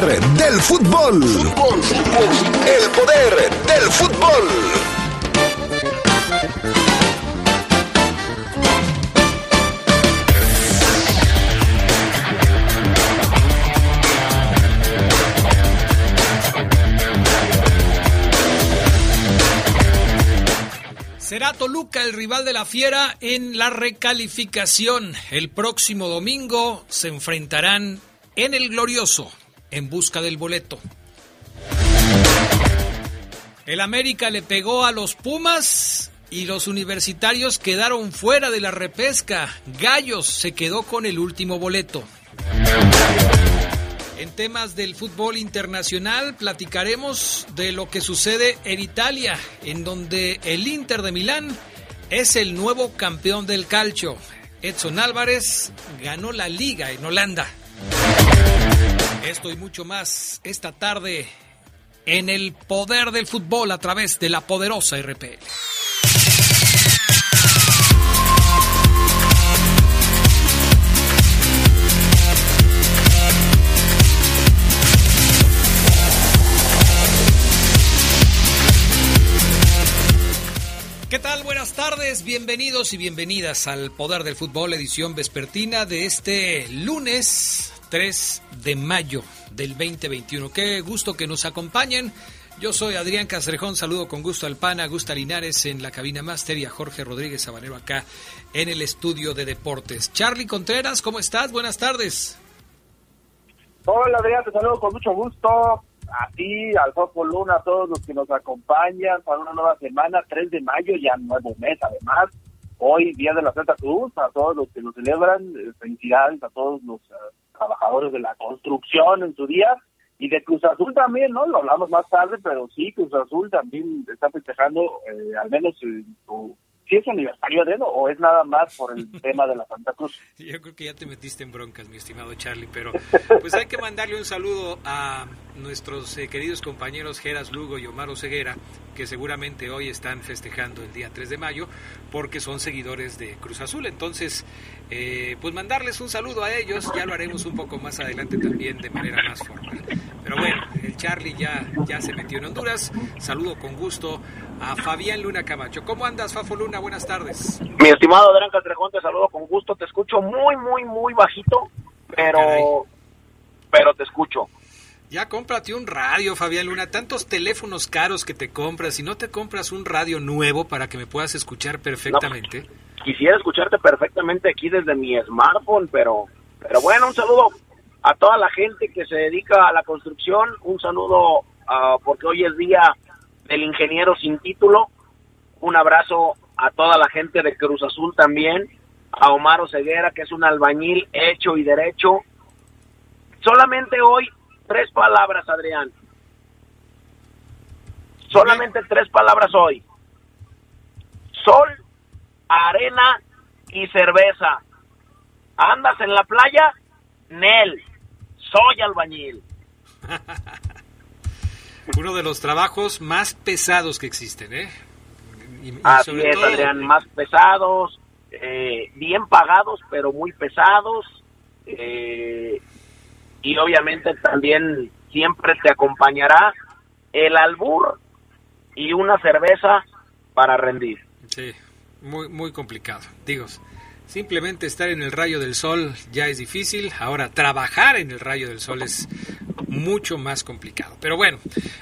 del fútbol. El poder del fútbol. Será Toluca el rival de la Fiera en la recalificación. El próximo domingo se enfrentarán en el Glorioso en busca del boleto. El América le pegó a los Pumas y los universitarios quedaron fuera de la repesca. Gallos se quedó con el último boleto. En temas del fútbol internacional platicaremos de lo que sucede en Italia, en donde el Inter de Milán es el nuevo campeón del calcio. Edson Álvarez ganó la liga en Holanda. Esto y mucho más esta tarde en el poder del fútbol a través de la poderosa RPL. ¿Qué tal? Buenas tardes, bienvenidos y bienvenidas al Poder del Fútbol, edición vespertina de este lunes 3 de mayo del 2021. Qué gusto que nos acompañen. Yo soy Adrián Castrejón, saludo con gusto al PAN, a Gusta Linares en la cabina máster y a Jorge Rodríguez Sabanero acá en el estudio de deportes. Charlie Contreras, ¿cómo estás? Buenas tardes. Hola Adrián, te saludo con mucho gusto a ti, al Fosfo Luna, a todos los que nos acompañan para una nueva semana, 3 de mayo, ya nuevo mes además. Hoy, Día de la Santa Cruz, a todos los que lo celebran, eh, felicidades a todos los eh, trabajadores de la construcción en su día y de Cruz Azul también, ¿no? Lo hablamos más tarde, pero sí, Cruz Azul también está festejando, eh, al menos su si es aniversario de él o es nada más por el tema de la Santa Cruz. Yo creo que ya te metiste en broncas, mi estimado Charlie, pero pues hay que mandarle un saludo a nuestros eh, queridos compañeros Geras Lugo y Omar Ceguera, que seguramente hoy están festejando el día 3 de mayo, porque son seguidores de Cruz Azul. Entonces, eh, pues mandarles un saludo a ellos, ya lo haremos un poco más adelante también de manera más formal. Pero bueno, el Charlie ya, ya se metió en Honduras. Saludo con gusto a Fabián Luna Camacho. ¿Cómo andas, Fafo Luna? Buenas tardes. Mi estimado Adrián Castrejón, te saludo con gusto. Te escucho muy, muy, muy bajito, pero, pero te escucho. Ya cómprate un radio, Fabián Luna. Tantos teléfonos caros que te compras y no te compras un radio nuevo para que me puedas escuchar perfectamente. quisiera escucharte perfectamente aquí desde mi smartphone, pero, pero bueno, un saludo a toda la gente que se dedica a la construcción. Un saludo uh, porque hoy es día del ingeniero sin título. Un abrazo a toda la gente de Cruz Azul también. A Omar Ceguera, que es un albañil hecho y derecho. Solamente hoy, tres palabras, Adrián. Solamente tres palabras hoy. Sol, arena y cerveza. ¿Andas en la playa? Nel soy albañil. Uno de los trabajos más pesados que existen, ¿eh? Así es, Adrián, más pesados, eh, bien pagados, pero muy pesados. Eh, y obviamente también siempre te acompañará el albur y una cerveza para rendir. Sí, muy, muy complicado. Digo, Simplemente estar en el rayo del sol ya es difícil, ahora trabajar en el rayo del sol es mucho más complicado. Pero bueno,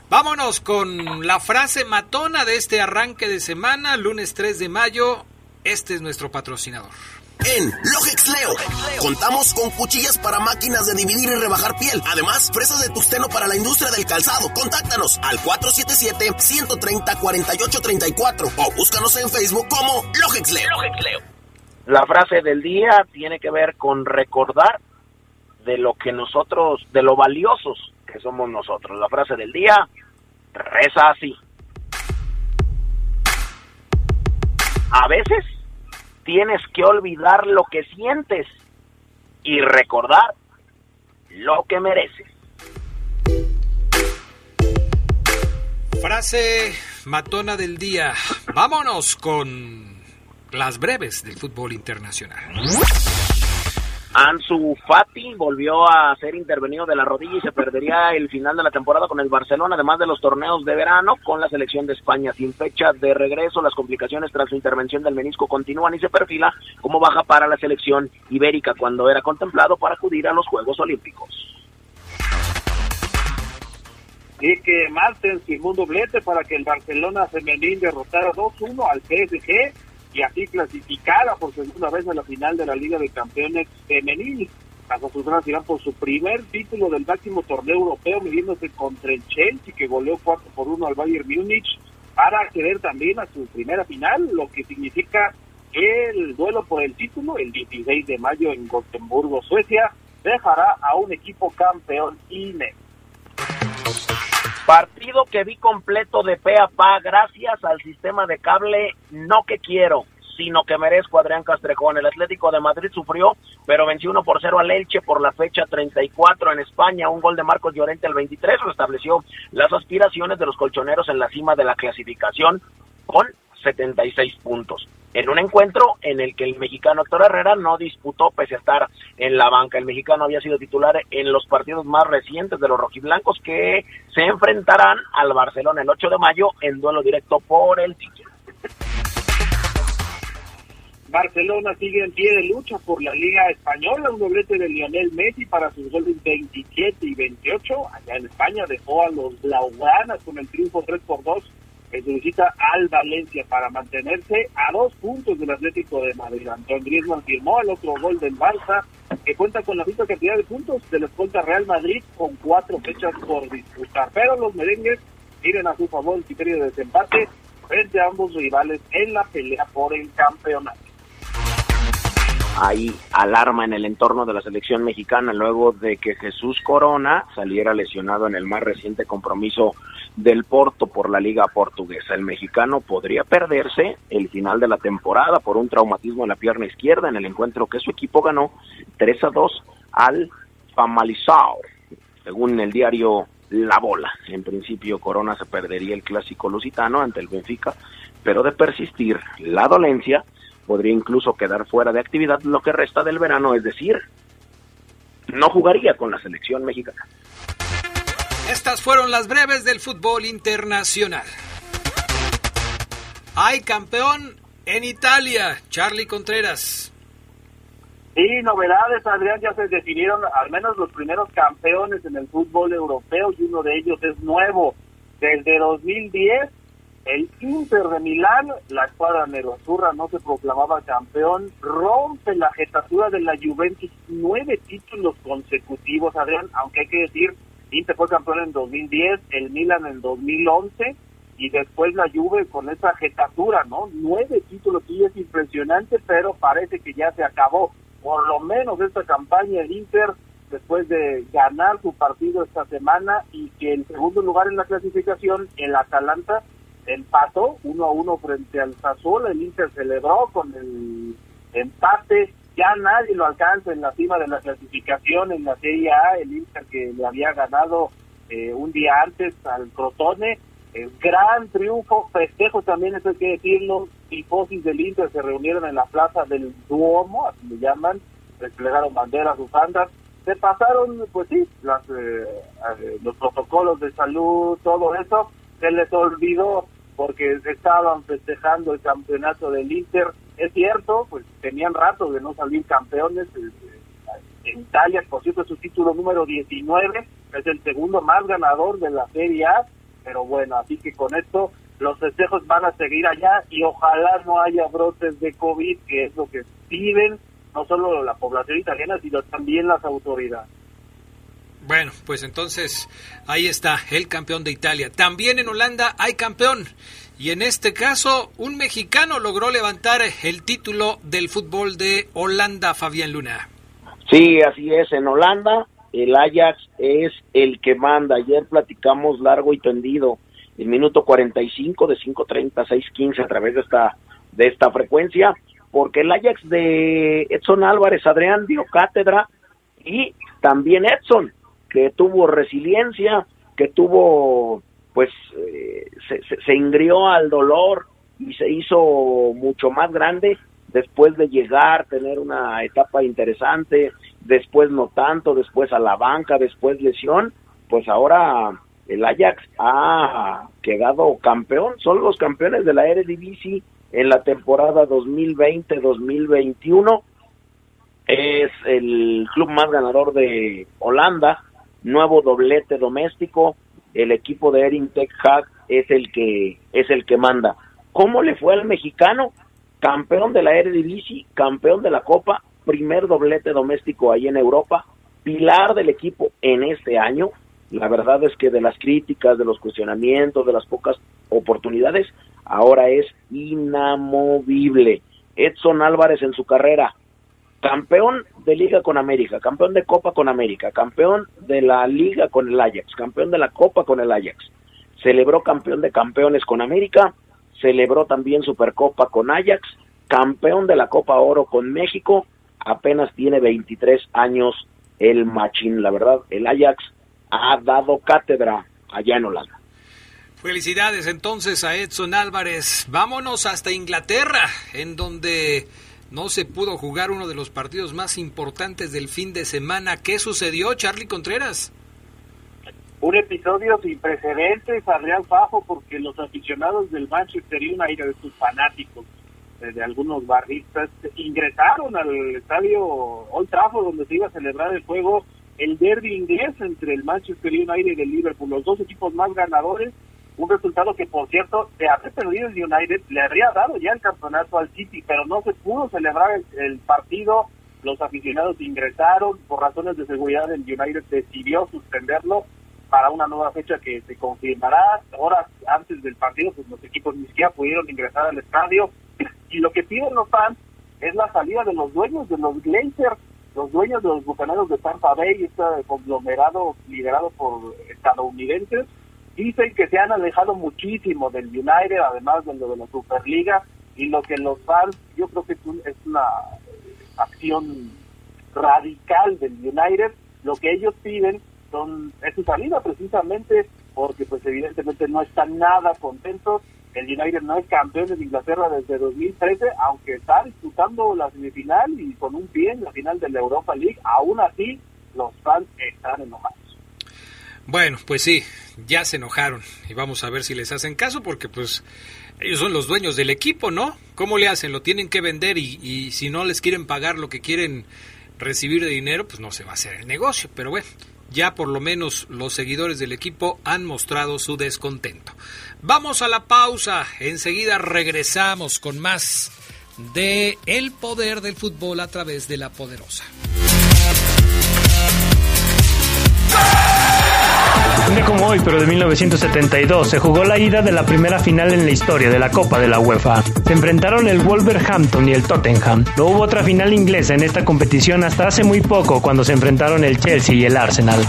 vámonos con la frase matona de este arranque de semana, lunes 3 de mayo. Este es nuestro patrocinador. En Logex Leo contamos con cuchillas para máquinas de dividir y rebajar piel. Además, fresas de tusteno para la industria del calzado. Contáctanos al 477-130-4834 o búscanos en Facebook como Logex Leo. La frase del día tiene que ver con recordar de lo que nosotros, de lo valiosos que somos nosotros. La frase del día reza así. A veces tienes que olvidar lo que sientes y recordar lo que mereces. Frase matona del día. Vámonos con las breves del fútbol internacional. Ansu Fati volvió a ser intervenido de la rodilla y se perdería el final de la temporada con el Barcelona, además de los torneos de verano con la selección de España. Sin fecha de regreso, las complicaciones tras su intervención del menisco continúan y se perfila como baja para la selección ibérica cuando era contemplado para acudir a los Juegos Olímpicos. Y que Martens firmó un doblete para que el Barcelona femenil derrotara 2-1 al PSG y así clasificara por segunda vez a la final de la Liga de Campeones Femenil. Las azulgranas irán por su primer título del máximo torneo europeo, midiéndose contra el Chelsea, que goleó 4 por 1 al Bayern Múnich, para acceder también a su primera final, lo que significa el duelo por el título, el 16 de mayo en Gotemburgo, Suecia, dejará a un equipo campeón INE. Partido que vi completo de pe a pa gracias al sistema de cable, no que quiero, sino que merezco Adrián Castrejón. El Atlético de Madrid sufrió, pero venció 1 por 0 al Elche por la fecha 34 en España. Un gol de Marcos Llorente al 23 restableció las aspiraciones de los colchoneros en la cima de la clasificación con 76 puntos en un encuentro en el que el mexicano Héctor Herrera no disputó pese a estar en la banca. El mexicano había sido titular en los partidos más recientes de los rojiblancos que se enfrentarán al Barcelona el 8 de mayo en duelo directo por el título. Barcelona sigue en pie de lucha por la Liga Española, un doblete de Lionel Messi para sus goles 27 y 28. Allá en España dejó a los Blaugranas con el triunfo 3 por 2 su visita al Valencia para mantenerse a dos puntos del Atlético de Madrid. Antoine Griezmann firmó el otro gol del Barça, que cuenta con la misma cantidad de puntos de la escolta Real Madrid con cuatro fechas por disputar. Pero los merengues tienen a su favor el criterio de desempate frente a ambos rivales en la pelea por el campeonato. Hay alarma en el entorno de la selección mexicana luego de que Jesús Corona saliera lesionado en el más reciente compromiso del Porto por la Liga Portuguesa. El mexicano podría perderse el final de la temporada por un traumatismo en la pierna izquierda en el encuentro que su equipo ganó 3 a 2 al Famalisao, según el diario La Bola. En principio Corona se perdería el clásico lusitano ante el Benfica, pero de persistir la dolencia podría incluso quedar fuera de actividad lo que resta del verano, es decir, no jugaría con la selección mexicana. Estas fueron las breves del fútbol internacional. Hay campeón en Italia, Charlie Contreras. Sí, novedades, Adrián, ya se definieron al menos los primeros campeones en el fútbol europeo y uno de ellos es nuevo. Desde 2010, el Inter de Milán, la escuadra nerosurra no se proclamaba campeón, rompe la jetatura de la Juventus, nueve títulos consecutivos, Adrián, aunque hay que decir Inter fue campeón en 2010, el Milan en 2011 y después la Juve con esa jetatura, ¿no? Nueve títulos, sí es impresionante, pero parece que ya se acabó. Por lo menos esta campaña el Inter, después de ganar su partido esta semana y que en segundo lugar en la clasificación, el Atalanta empató uno a uno frente al Sassuolo, el Inter celebró con el empate ya nadie lo alcanza en la cima de la clasificación en la Serie A, el Inter que le había ganado eh, un día antes al Crotone, el gran triunfo, festejo también, eso hay que decirlo, tifosis del Inter se reunieron en la plaza del Duomo, así le llaman, desplegaron banderas, bufandas, se pasaron, pues sí, las, eh, eh, los protocolos de salud, todo eso, se les olvidó porque estaban festejando el campeonato del Inter. Es cierto, pues tenían rato de no salir campeones. Eh, en Italia, por cierto, su título número 19, es el segundo más ganador de la Serie A, pero bueno, así que con esto los festejos van a seguir allá y ojalá no haya brotes de COVID, que es lo que piden no solo la población italiana, sino también las autoridades. Bueno, pues entonces ahí está el campeón de Italia. También en Holanda hay campeón. Y en este caso, un mexicano logró levantar el título del fútbol de Holanda, Fabián Luna. Sí, así es. En Holanda, el Ajax es el que manda. Ayer platicamos largo y tendido. El minuto 45 de 5.30 6.15 a través de esta, de esta frecuencia. Porque el Ajax de Edson Álvarez, Adrián, dio cátedra. Y también Edson que tuvo resiliencia, que tuvo, pues, eh, se, ingrió al dolor y se hizo mucho más grande después de llegar, tener una etapa interesante, después no tanto, después a la banca, después lesión, pues ahora el Ajax ha quedado campeón, son los campeones de la Eredivisie en la temporada 2020-2021. Es el club más ganador de Holanda, nuevo doblete doméstico, el equipo de Erin Tech Hag es el que es el que manda. ¿Cómo le fue al mexicano? Campeón de la Eredivisie, campeón de la Copa, primer doblete doméstico ahí en Europa, pilar del equipo en este año. La verdad es que de las críticas, de los cuestionamientos, de las pocas oportunidades, ahora es inamovible. Edson Álvarez en su carrera, campeón de liga con América, campeón de copa con América, campeón de la liga con el Ajax, campeón de la copa con el Ajax, celebró campeón de campeones con América, celebró también Supercopa con Ajax, campeón de la Copa Oro con México, apenas tiene 23 años el machín, la verdad, el Ajax ha dado cátedra allá en Holanda. Felicidades entonces a Edson Álvarez. Vámonos hasta Inglaterra, en donde no se pudo jugar uno de los partidos más importantes del fin de semana. ¿Qué sucedió, Charlie Contreras? Un episodio sin precedentes a Real Fajo porque los aficionados del Manchester United, sus fanáticos, eh, de algunos barristas, ingresaron al estadio Old Trafford donde se iba a celebrar el juego, el derby inglés entre el Manchester United y el Liverpool, los dos equipos más ganadores un resultado que por cierto de haber perdido el United le habría dado ya el campeonato al City pero no se pudo celebrar el, partido. Los aficionados ingresaron por razones de seguridad el United decidió suspenderlo para una nueva fecha que se confirmará. Horas antes del partido pues los equipos ni siquiera pudieron ingresar al estadio. Y lo que piden los fans es la salida de los dueños de los Glazers los dueños de los bucaneros de Tampa Bay este conglomerado liderado por estadounidenses dicen que se han alejado muchísimo del United, además de lo de la Superliga, y lo que los fans, yo creo que es, una acción radical del United, lo que ellos piden son es su salida precisamente porque pues evidentemente no están nada contentos. El United no es campeón de Inglaterra desde 2013, aunque está disputando la semifinal y con un pie en la final de la Europa League, aún así los fans están enojados. Bueno, pues sí, ya se enojaron y vamos a ver si les hacen caso porque pues ellos son los dueños del equipo, ¿no? ¿Cómo le hacen? Lo tienen que vender y, si no les quieren pagar lo que quieren recibir de dinero, pues no se va a hacer el negocio. Pero bueno, ya por lo menos los seguidores del equipo han mostrado su descontento. Vamos a la pausa, enseguida regresamos con más de El poder del fútbol a través de la poderosa. Un día como hoy, pero de 1972, se jugó la ida de la primera final en la historia de la Copa de la UEFA. Se enfrentaron el Wolverhampton y el Tottenham. No hubo otra final inglesa en esta competición hasta hace muy poco, cuando se enfrentaron el Chelsea y el Arsenal.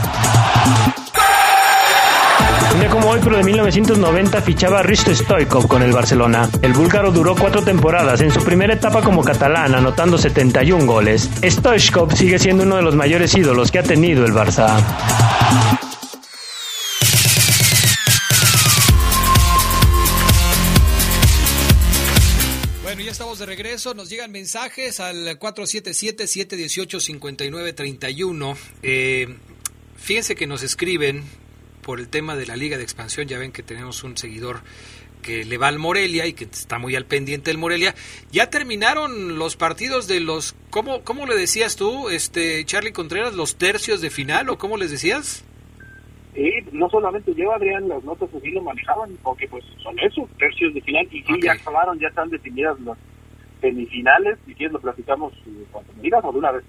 Un día como hoy, pero de 1990, fichaba Risto Stoikov con el Barcelona. El búlgaro duró cuatro temporadas en su primera etapa como catalán, anotando 71 goles. Stoikov sigue siendo uno de los mayores ídolos que ha tenido el Barça. Regreso, nos llegan mensajes al 477-718-5931. Eh, fíjense que nos escriben por el tema de la Liga de Expansión, ya ven que tenemos un seguidor que le va al Morelia y que está muy al pendiente del Morelia. Ya terminaron los partidos de los, ¿cómo, cómo le decías tú, este Charlie Contreras, los tercios de final o cómo les decías? Sí, no solamente yo, Adrián, las notas así lo manejaban, porque pues son esos tercios de final y sí, ya acabaron, ya están definidas las semifinales, si lo platicamos eh, cuando me digas o de una vez.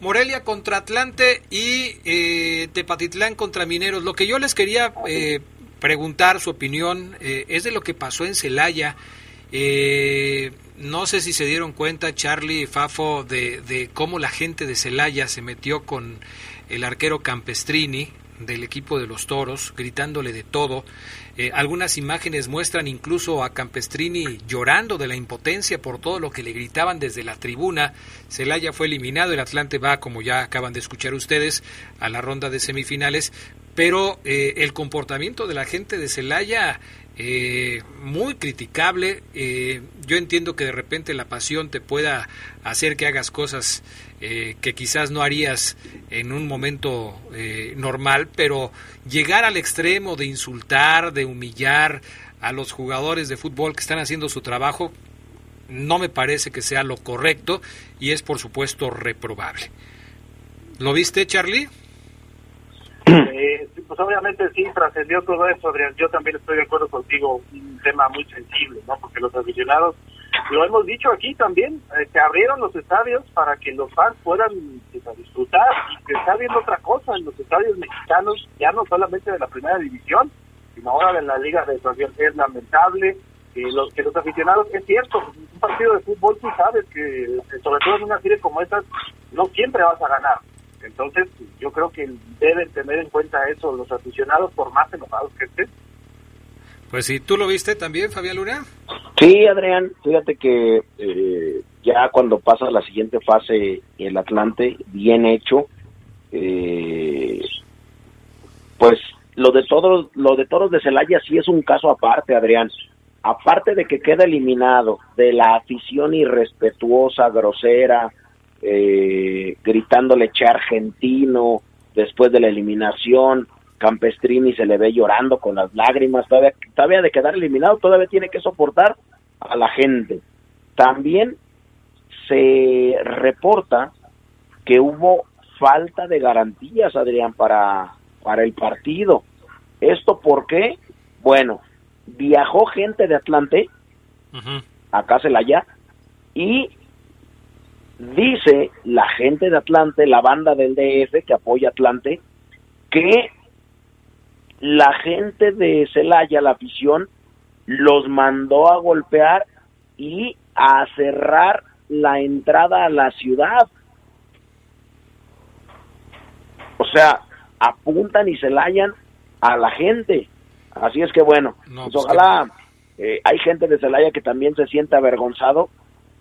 Morelia contra Atlante y eh, Tepatitlán contra Mineros. Lo que yo les quería eh, preguntar su opinión es de lo que pasó en Celaya. no sé si se dieron cuenta, Charlie y Fafo, de, de cómo la gente de Celaya se metió con el arquero Campestrini del equipo de los Toros, gritándole de todo. Eh, algunas imágenes muestran incluso a Campestrini llorando de la impotencia por todo lo que le gritaban desde la tribuna. Celaya fue eliminado, el Atlante va, como ya acaban de escuchar ustedes, a la ronda de semifinales. pero eh, el comportamiento de la gente de Celaya eh, muy criticable. Eh, yo entiendo que de repente la pasión te pueda hacer que hagas cosas eh, que quizás no harías en un momento eh, normal, pero llegar al extremo de insultar, de humillar a los jugadores de fútbol que están haciendo su trabajo, no me parece que sea lo correcto y es por supuesto reprobable. ¿Lo viste, Charlie? Eh, pues obviamente sí trascendió todo eso, Adrián. Yo también estoy de acuerdo contigo, un tema muy sensible, ¿no? Porque los aficionados, lo hemos dicho aquí también, eh, se abrieron los estadios para que los fans puedan pues, disfrutar y se está viendo otra cosa en los estadios mexicanos, ya no solamente de la primera división, sino ahora de la Liga de Expansión. Es lamentable que los, que los aficionados, es cierto, un partido de fútbol tú sabes que, eh, sobre todo en una serie como esta, no siempre vas a ganar. Entonces, yo creo que deben tener en cuenta eso los aficionados, por más enojados que estén. Pues sí, ¿tú lo viste también, Fabián Luna? Sí, Adrián, fíjate que eh, ya cuando pasa la siguiente fase el Atlante, bien hecho, eh, pues lo de todos, lo de Toros de Celaya sí es un caso aparte, Adrián. Aparte de que queda eliminado de la afición irrespetuosa, grosera, eh, gritándole che argentino después de la eliminación, Campestrini se le ve llorando con las lágrimas, todavía, todavía de quedar eliminado, todavía tiene que soportar a la gente. También se reporta que hubo falta de garantías, Adrián, para, para el partido. ¿Esto por qué? Bueno, viajó gente de Atlante, acá se la ya, y dice la gente de Atlante, la banda del DF que apoya Atlante, que la gente de Celaya, la afición, los mandó a golpear y a cerrar la entrada a la ciudad. O sea, apuntan y se layan a la gente. Así es que bueno, No, pues pues ojalá eh, hay gente de Celaya que también se siente avergonzado,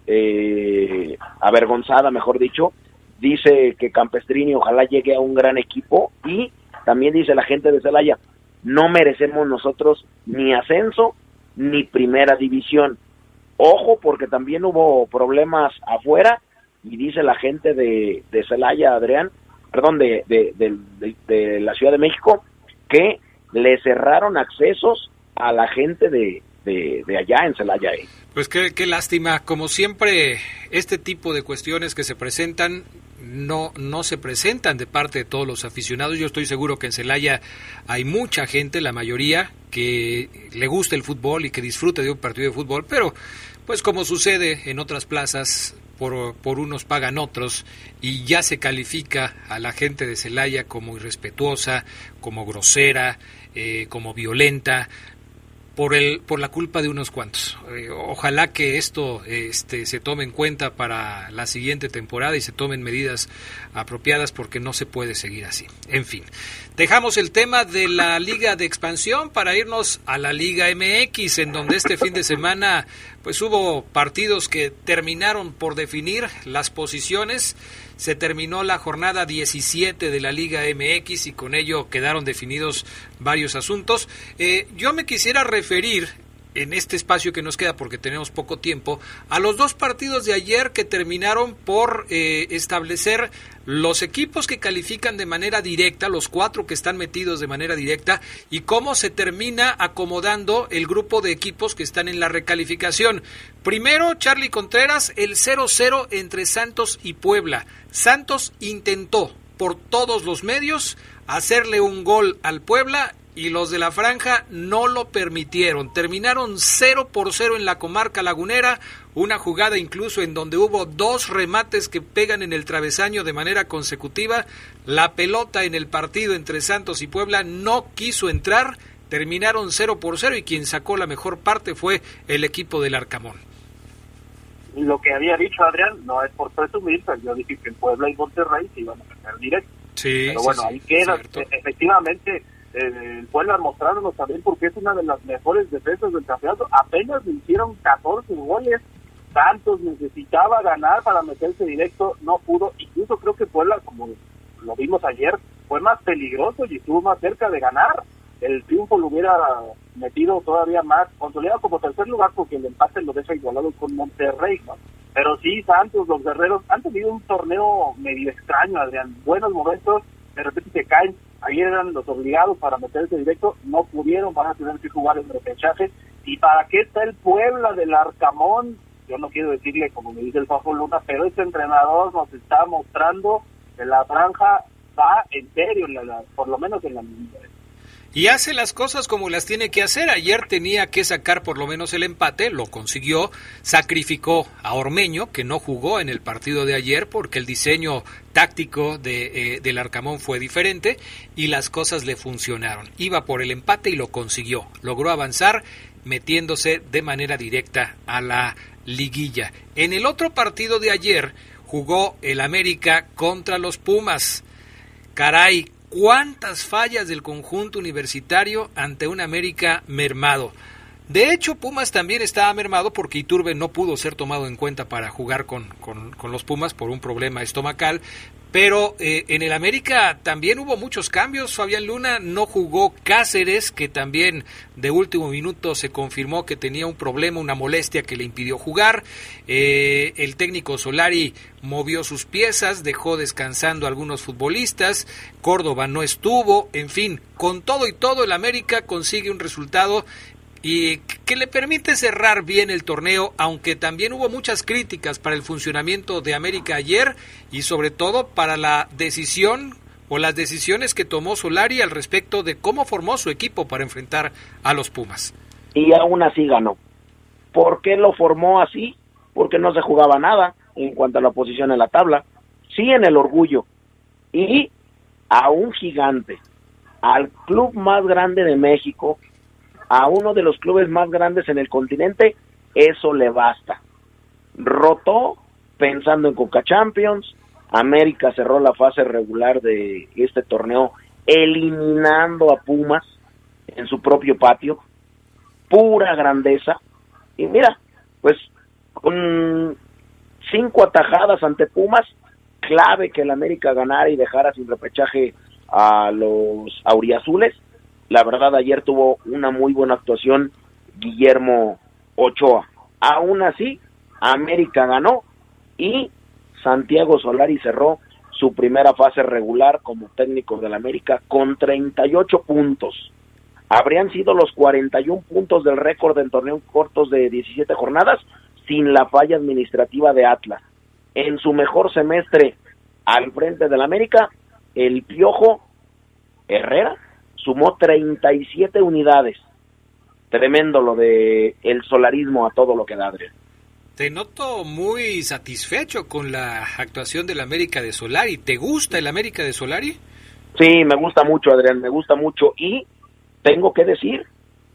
eh, avergonzada, mejor dicho. Dice que Campestrini ojalá llegue a un gran equipo y también dice la gente de Celaya, no merecemos nosotros ni ascenso ni primera división. Ojo, porque también hubo problemas afuera y dice la gente de, de Celaya, Adrián, perdón, de, de, la Ciudad de México, que le cerraron accesos a la gente de, de, allá en Celaya. eh. Pues qué, qué lástima. Como siempre, este tipo de cuestiones que se presentan no, no se presentan de parte de todos los aficionados. Yo estoy seguro que en Celaya hay mucha gente, la mayoría, que le gusta el fútbol y que disfruta de un partido de fútbol, pero pues como sucede en otras plazas, por, por unos pagan otros y ya se califica a la gente de Celaya como irrespetuosa, como grosera, eh, como violenta por el por la culpa de unos cuantos. Eh, ojalá que esto este se tome en cuenta para la siguiente temporada y se tomen medidas apropiadas porque no se puede seguir así. En fin, dejamos el tema de la Liga de Expansión para irnos a la Liga MX en donde este fin de semana pues hubo partidos que terminaron por definir las posiciones. Se terminó la jornada 17 de la Liga MX y con ello quedaron definidos varios asuntos. Eh, yo me quisiera referir en este espacio que nos queda, porque tenemos poco tiempo, a los dos partidos de ayer que terminaron por eh, establecer los equipos que califican de manera directa, los cuatro que están metidos de manera directa, y cómo se termina acomodando el grupo de equipos que están en la recalificación. Primero, Charlie Contreras, el 0-0 entre Santos y Puebla. Santos intentó por todos los medios hacerle un gol al Puebla y los de la franja no lo permitieron. Terminaron 0 por 0 en la comarca lagunera, una jugada incluso en donde hubo dos remates que pegan en el travesaño de manera consecutiva. La pelota en el partido entre Santos y Puebla no quiso entrar, terminaron 0 por 0 y quien sacó la mejor parte fue el equipo del Arcamón. Lo que había dicho Adrián no es por presumir, pero yo dije que en Puebla y Monterrey se iban a ganar directo. Sí, Pero bueno, sí, ahí queda. cierto. Efectivamente, el Puebla mostrándonos también porque es una de las mejores defensas del campeonato. Apenas le hicieron 14 goles. Santos necesitaba ganar para meterse directo, no pudo. Incluso creo que Puebla, como lo vimos ayer, fue más peligroso y estuvo más cerca de ganar. El triunfo lo hubiera metido todavía más, consolidado como tercer lugar porque el empate lo deja igualado con Monterrey. Pero sí, Santos, los guerreros han tenido un torneo medio extraño, Adrián. Buenos momentos, de repente se caen. Ayer eran los obligados para meterse directo, no pudieron, van a tener que jugar el repechaje. ¿Y para qué está el Puebla del Arcamón? Yo no quiero decirle, como me dice el Fafo Luna, pero este entrenador nos está mostrando que la franja va en serio, por lo menos en la y hace las cosas como las tiene que hacer. Ayer tenía que sacar por lo menos el empate, lo consiguió, sacrificó a Ormeño, que no jugó en el partido de ayer porque el diseño táctico de, eh, del Arcamón fue diferente y las cosas le funcionaron. Iba por el empate y lo consiguió. Logró avanzar metiéndose de manera directa a la liguilla. En el otro partido de ayer jugó el América contra los Pumas. Caray, cuántas fallas del conjunto universitario ante un América mermado. De hecho, Pumas también estaba mermado porque Iturbe no pudo ser tomado en cuenta para jugar con, con, los Pumas por un problema estomacal, pero eh, en el América también hubo muchos cambios. Fabián Luna no jugó Cáceres, que también de último minuto se confirmó que tenía un problema, una molestia que le impidió jugar. Eh, el técnico Solari movió sus piezas, dejó descansando a algunos futbolistas. Córdoba no estuvo. En fin, con todo y todo, el América consigue un resultado y que le permite cerrar bien el torneo, aunque también hubo muchas críticas para el funcionamiento de América ayer y sobre todo para la decisión o las decisiones que tomó Solari al respecto de cómo formó su equipo para enfrentar a los Pumas. Y aún así ganó. ¿Por qué lo formó así? Porque no se jugaba nada en cuanto a la posición en la tabla. Sí en el orgullo. Y a un gigante, al club más grande de México, a uno de los clubes más grandes en el continente, eso le basta. Rotó pensando en Coca Champions, América cerró la fase regular de este torneo eliminando a Pumas en su propio patio, pura grandeza. Y mira, pues con cinco atajadas ante Pumas, clave que el América ganara y dejara sin repechaje a los auriazules, la verdad, ayer tuvo una muy buena actuación Guillermo Ochoa. Aún así, América ganó y Santiago Solari cerró su primera fase regular como técnico del América con 38 puntos. Habrían sido los 41 puntos del récord en torneos cortos de 17 jornadas sin la falla administrativa de Atlas. En su mejor semestre al frente del América, el Piojo Herrera sumó 37 unidades. Tremendo lo de el solarismo a todo lo que da, Adrián. Te noto muy satisfecho con la actuación del América de Solari. ¿Te gusta el América de Solari? Sí, me gusta mucho, Adrián, me gusta mucho. Y tengo que decir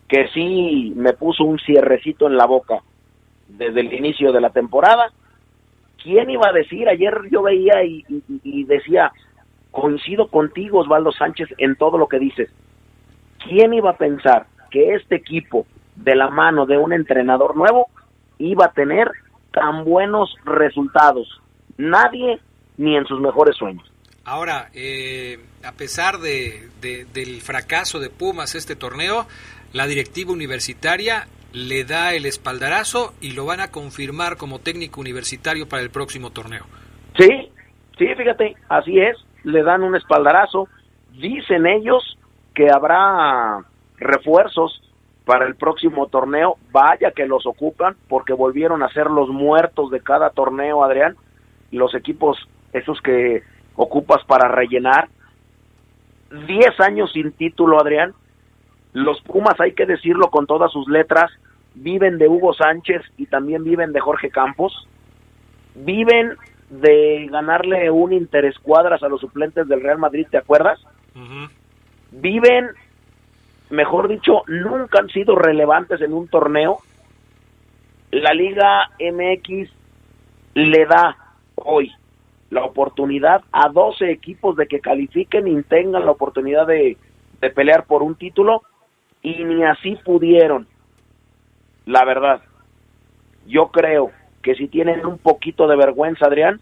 que sí me puso un cierrecito en la boca desde el inicio de la temporada. ¿Quién iba a decir? Ayer yo veía y, y decía, coincido contigo, Osvaldo Sánchez, en todo lo que dices. ¿quién iba a pensar que este equipo, de la mano de un entrenador nuevo, iba a tener tan buenos resultados? Nadie ni en sus mejores sueños. Ahora, eh, a pesar de, del fracaso de Pumas este torneo, la directiva universitaria le da el espaldarazo y lo van a confirmar como técnico universitario para el próximo torneo. Sí, sí, fíjate, así es, le dan un espaldarazo, dicen ellos que habrá refuerzos para el próximo torneo, vaya que los ocupan, porque volvieron a ser los muertos de cada torneo, Adrián, los equipos esos que ocupas para rellenar. Diez años sin título, Adrián. Los Pumas, hay que decirlo con todas sus letras, viven de Hugo Sánchez y también viven de Jorge Campos. Viven de ganarle un interescuadras a los suplentes del Real Madrid, ¿te acuerdas? viven, mejor dicho, nunca han sido relevantes en un torneo. La Liga MX le da hoy la oportunidad a 12 equipos de que califiquen y tengan la oportunidad de, de pelear por un título y ni así pudieron. La verdad, yo creo que si tienen un poquito de vergüenza, Adrián,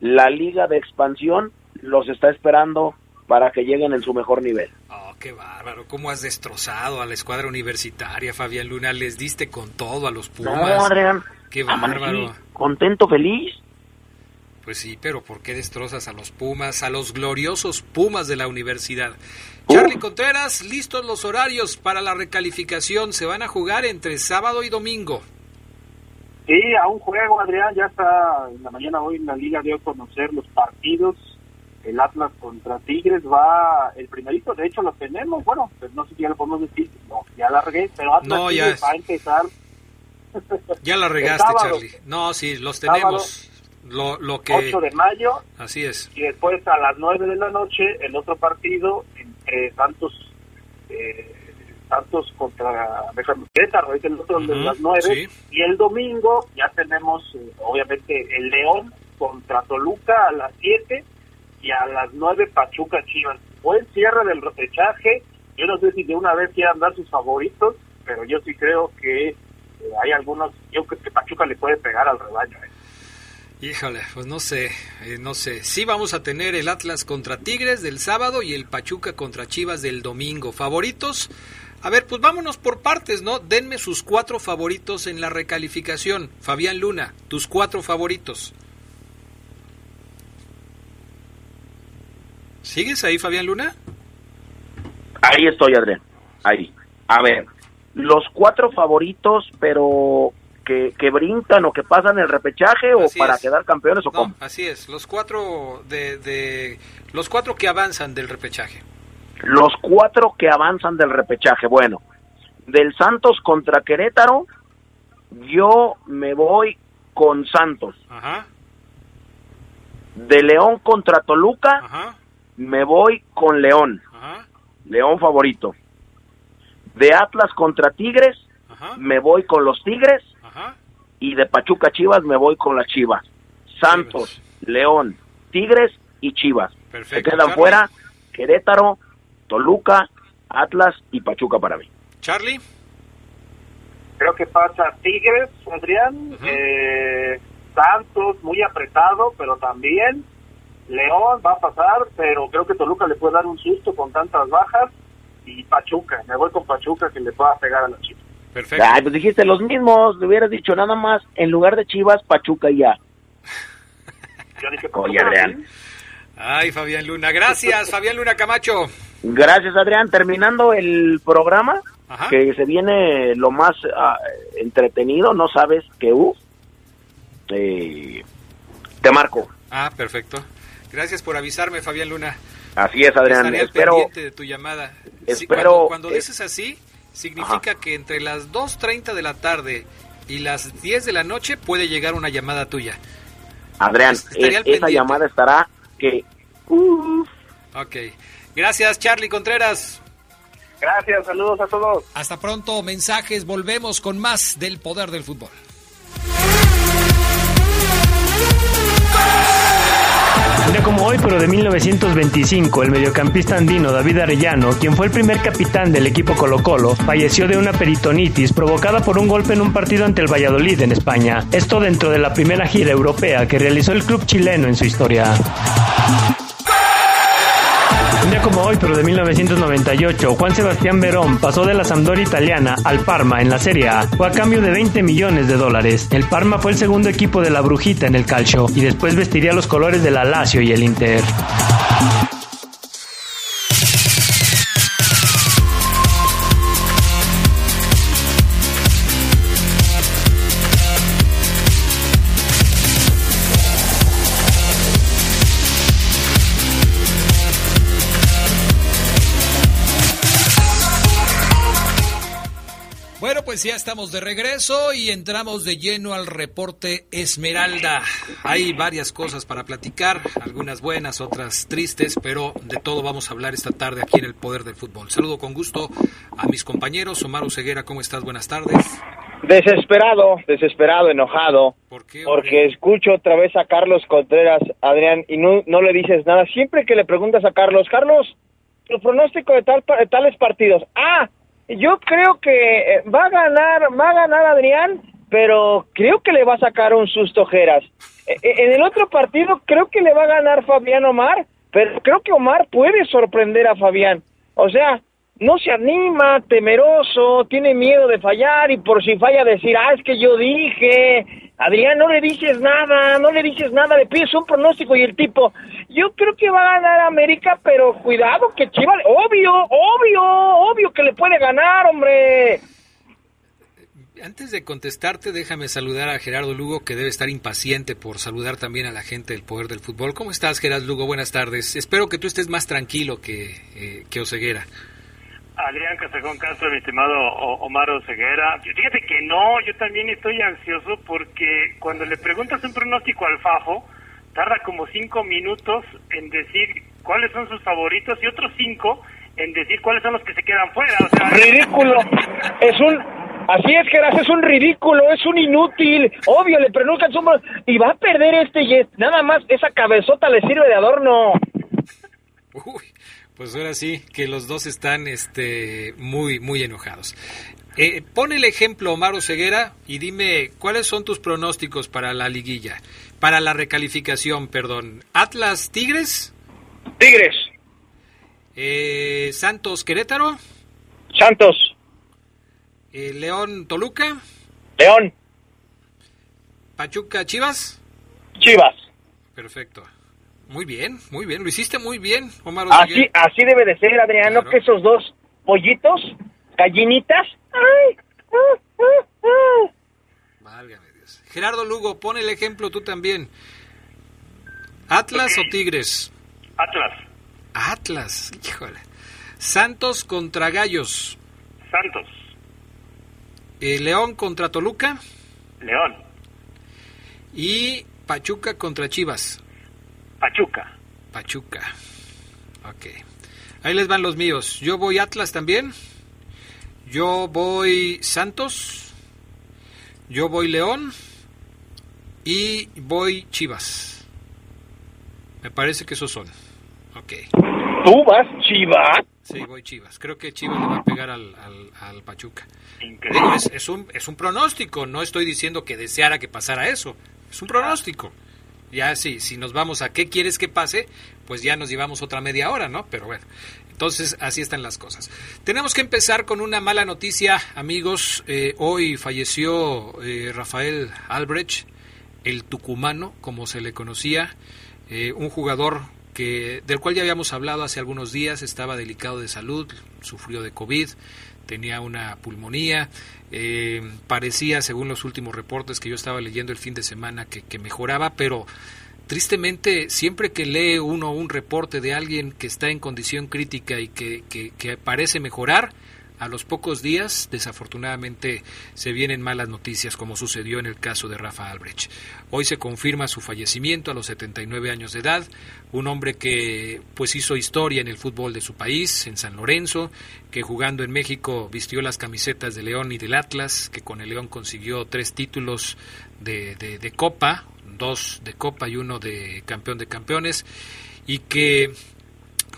la liga de expansión los está esperando para que lleguen en su mejor nivel. Oh, qué bárbaro. ¿Cómo has destrozado a la escuadra universitaria, Fabián Luna? Les diste con todo a los Pumas. No, Adrián. Qué bárbaro. Contento, feliz. Pues sí, pero ¿por qué destrozas a los Pumas, a los gloriosos Pumas de la universidad? Charlie Contreras, listos los horarios para la recalificación. Se van a jugar entre sábado y domingo. Sí, a un juego, Adrián. Ya está en la mañana hoy en la liga dio a conocer los partidos. El Atlas contra Tigres va el primerito. De hecho, lo tenemos. Bueno, pues no sé si ya lo podemos decir. No, ya largué, pero Atlas no, ya va a empezar. Ya la regaste, Charlie. No, sí, los tenemos. Lo, lo que... 8 de mayo. Así es. Y después a las 9 de la noche el otro partido entre Santos eh, Santos contra Querétaro, es el otro de las 9. Y el domingo ya tenemos, eh, obviamente, el León contra Toluca a las 7 y a las 9 Pachuca Chivas. Buen cierre del repechaje. Yo no sé si de una vez quieran dar sus favoritos, pero yo sí creo que eh, hay algunos, yo creo que Pachuca le puede pegar al rebaño. ¿eh? Híjole, pues no sé, eh, no sé. Sí vamos a tener el Atlas contra Tigres del sábado y el Pachuca contra Chivas del domingo. ¿Favoritos? A ver, pues vámonos por partes, ¿no? Denme sus cuatro favoritos en la recalificación. Fabián Luna, tus cuatro favoritos. ¿Sigues ahí, Fabián Luna? Ahí estoy, Adrián. Ahí. A ver, los cuatro favoritos, pero que, que brincan o que pasan el repechaje o para quedar campeones o cómo? Así es, los cuatro de, de los cuatro que avanzan del repechaje. Los cuatro que avanzan del repechaje. Bueno, del Santos contra Querétaro, yo me voy con Santos. Ajá. De León contra Toluca, Ajá. me voy con León. Ajá. León favorito. De Atlas contra Tigres, me voy con los Tigres. Ajá. Y de Pachuca Chivas me voy con las Chivas. Santos, León, Tigres y Chivas. Perfecto. Se quedan fuera Querétaro, Toluca, Atlas y Pachuca para mí. Charlie. Creo que pasa Tigres, Adrián, eh, Santos muy apretado, pero también León va a pasar, pero creo que Toluca le puede dar un susto con tantas bajas y Pachuca, me voy con Pachuca que le pueda pegar a la chica. Perfecto. Ay, pues dijiste los mismos, le hubieras dicho nada más, en lugar de Chivas, Pachuca y ya. Yo dije, Oye. Ay, Fabián Luna. Gracias, Fabián Luna Camacho. Gracias, Adrián. Terminando el programa, Ajá. que se viene lo más ah, entretenido, no sabes qué uh, eh, te marco. Ah, perfecto. Gracias por avisarme, Fabián Luna. Así es, Adrián. Estaré Espero, pendiente de tu llamada. Sí, cuando cuando eh, dices así, significa que entre las 2.30 de la tarde y las 10 de la noche puede llegar una llamada tuya. Adrián, eh, esa llamada estará que uh, Ok. Gracias, Charlie Contreras. Gracias, saludos a todos. Hasta pronto, mensajes. Volvemos con más del poder del fútbol. Un día como hoy, pero de 1925, el mediocampista andino David Arellano, quien fue el primer capitán del equipo Colo Colo, falleció de una peritonitis provocada por un golpe en un partido ante el Valladolid en España. Esto dentro de la primera gira europea que realizó el club chileno en su historia. Un día como hoy, pero de 1998, Juan Sebastián Verón pasó de la Sampdoria italiana al Parma en la Serie A. Fue a cambio de 20 millones de dólares. El Parma fue el segundo equipo de la Brujita en el calcio y después vestiría los colores de la Lazio y el Inter. Pues ya estamos de regreso y entramos de lleno al reporte Esmeralda. Hay varias cosas para platicar, algunas buenas, otras tristes, pero de todo vamos a hablar esta tarde aquí en el Poder del Fútbol. Saludo con gusto a mis compañeros. Omar Ceguera, ¿cómo estás? Buenas tardes. Desesperado, desesperado, enojado, ¿Por qué? porque escucho otra vez a Carlos Contreras, Adrián, y no, no le dices nada. Siempre que le preguntas a Carlos, Carlos, tu pronóstico de, tal, de tales partidos. Ah, yo creo que eh, va a ganar, va a ganar Adrián, pero creo que le va a sacar un susto Geras. Eh, eh, En el otro partido creo que le va a ganar Fabián Omar, pero creo que Omar puede sorprender a Fabián. O sea, no se anima, temeroso, tiene miedo de fallar y por si falla decir, ah, es que yo dije, Adrián, no le dices nada, no le dices nada, le pides un pronóstico y el tipo, yo creo que va a ganar América, pero cuidado que Chivas, obvio, obvio, obvio que le puede ganar, hombre. Antes de contestarte, déjame saludar a Gerardo Lugo, que debe estar impaciente por saludar también a la gente del poder del fútbol. ¿Cómo estás, Gerardo Lugo? Buenas tardes. Espero que tú estés más tranquilo que, eh, que Oseguera. Adrián Casajón Castro, mi estimado Omar Oseguera. Fíjate que no, yo también estoy ansioso porque cuando le preguntas un pronóstico al Fafo, tarda como cinco minutos en decir cuáles son sus favoritos y otros cinco en decir cuáles son los que se quedan fuera. Ridículo. Es un... Así es, Geras, es un ridículo, es un inútil. Obvio, le pronuncian su... Y va a perder este y nada más esa cabezota le sirve de adorno. Uy, pues ahora sí, que los dos están este, muy, muy enojados. Eh, pon el ejemplo, Omar Ceguera, y dime cuáles son tus pronósticos para la liguilla, para la recalificación, perdón. Atlas Tigres. Tigres. Eh, Santos Querétaro. Santos. Eh, León Toluca. León. Pachuca Chivas. Chivas. Perfecto. Muy bien, muy bien. Lo hiciste muy bien, Omar. Así, así debe de ser, Adriano, que esos dos pollitos, gallinitas. ¡Ay! Válgame Dios. Gerardo Lugo, pon el ejemplo tú también. ¿Atlas o Tigres? Atlas. Atlas, híjole. Santos contra Gallos. Santos. Eh, León contra Toluca. León. Y Pachuca contra Chivas. Pachuca. Pachuca. Ok. Ahí les van los míos. Yo voy Atlas también. Yo voy Santos. Yo voy León. Y voy Chivas. Me parece que esos son. Ok. ¿Tú vas Chivas? Sí, voy Chivas. Creo que Chivas le va a pegar al, al, Pachuca. es, es, un, es un pronóstico. No estoy diciendo que deseara que pasara eso. Es un pronóstico. Ya sí, si nos vamos a qué quieres que pase, pues ya nos llevamos otra media hora, ¿no? Pero bueno, entonces así están las cosas. Tenemos que empezar con una mala noticia, amigos. Eh, hoy falleció eh, Rafael Albrecht, el tucumano, como se le conocía, eh, un jugador que del cual ya habíamos hablado hace algunos días, estaba delicado de salud, sufrió de COVID, tenía una pulmonía, eh, parecía, según los últimos reportes que yo estaba leyendo el fin de semana, que, mejoraba, pero tristemente siempre que lee uno un reporte de alguien que está en condición crítica y que, que parece mejorar, a los pocos días, desafortunadamente, se vienen malas noticias, como sucedió en el caso de Rafa Albrecht. Hoy se confirma su fallecimiento a los 79 años de edad, un hombre que pues hizo historia en el fútbol de su país, en San Lorenzo, que jugando en México vistió las camisetas de León y del Atlas, que con el León consiguió tres títulos de, de, de Copa, dos de Copa y uno de campeón de campeones, y que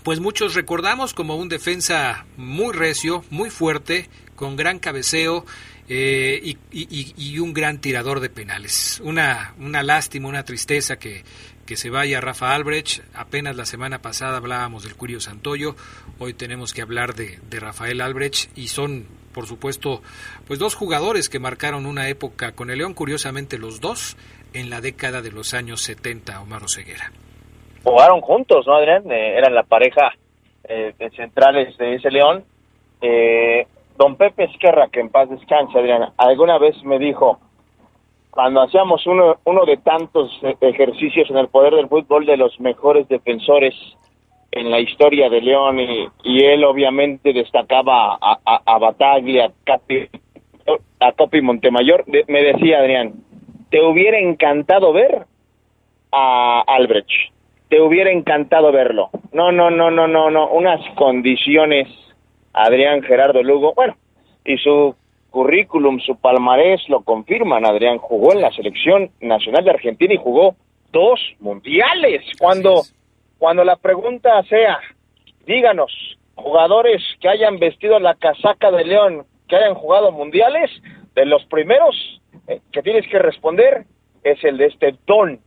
pues muchos recordamos como un defensa muy recio, muy fuerte, con gran cabeceo eh, y, un gran tirador de penales. Una, una lástima, una tristeza que, que se vaya Rafa Albrecht. Apenas la semana pasada hablábamos del Curio Santoyo, hoy tenemos que hablar de, Rafael Albrecht y son, por supuesto, pues dos jugadores que marcaron una época con el León, curiosamente los dos en la década de los años 70, Omar Ceguera jugaron juntos, ¿no, Adrián? Eh, eran la pareja eh, centrales de ese León. Eh, don Pepe Esquerra, que en paz descanse, Adrián, alguna vez me dijo, cuando hacíamos uno, uno de tantos ejercicios en el poder del fútbol de los mejores defensores en la historia de León, y, él obviamente destacaba a, a, a Bataglia, a Capi, a Copi Montemayor, me decía Adrián, te hubiera encantado ver a Albrecht te hubiera encantado verlo. No, no, no, no, no, no, unas condiciones, Adrián Gerardo Lugo, bueno, y su currículum, su palmarés lo confirman, Adrián jugó en la selección nacional de Argentina y jugó dos mundiales. Cuando, cuando la pregunta sea, díganos, jugadores que hayan vestido la casaca de León, que hayan jugado mundiales, de los primeros eh, que tienes que responder es el de este don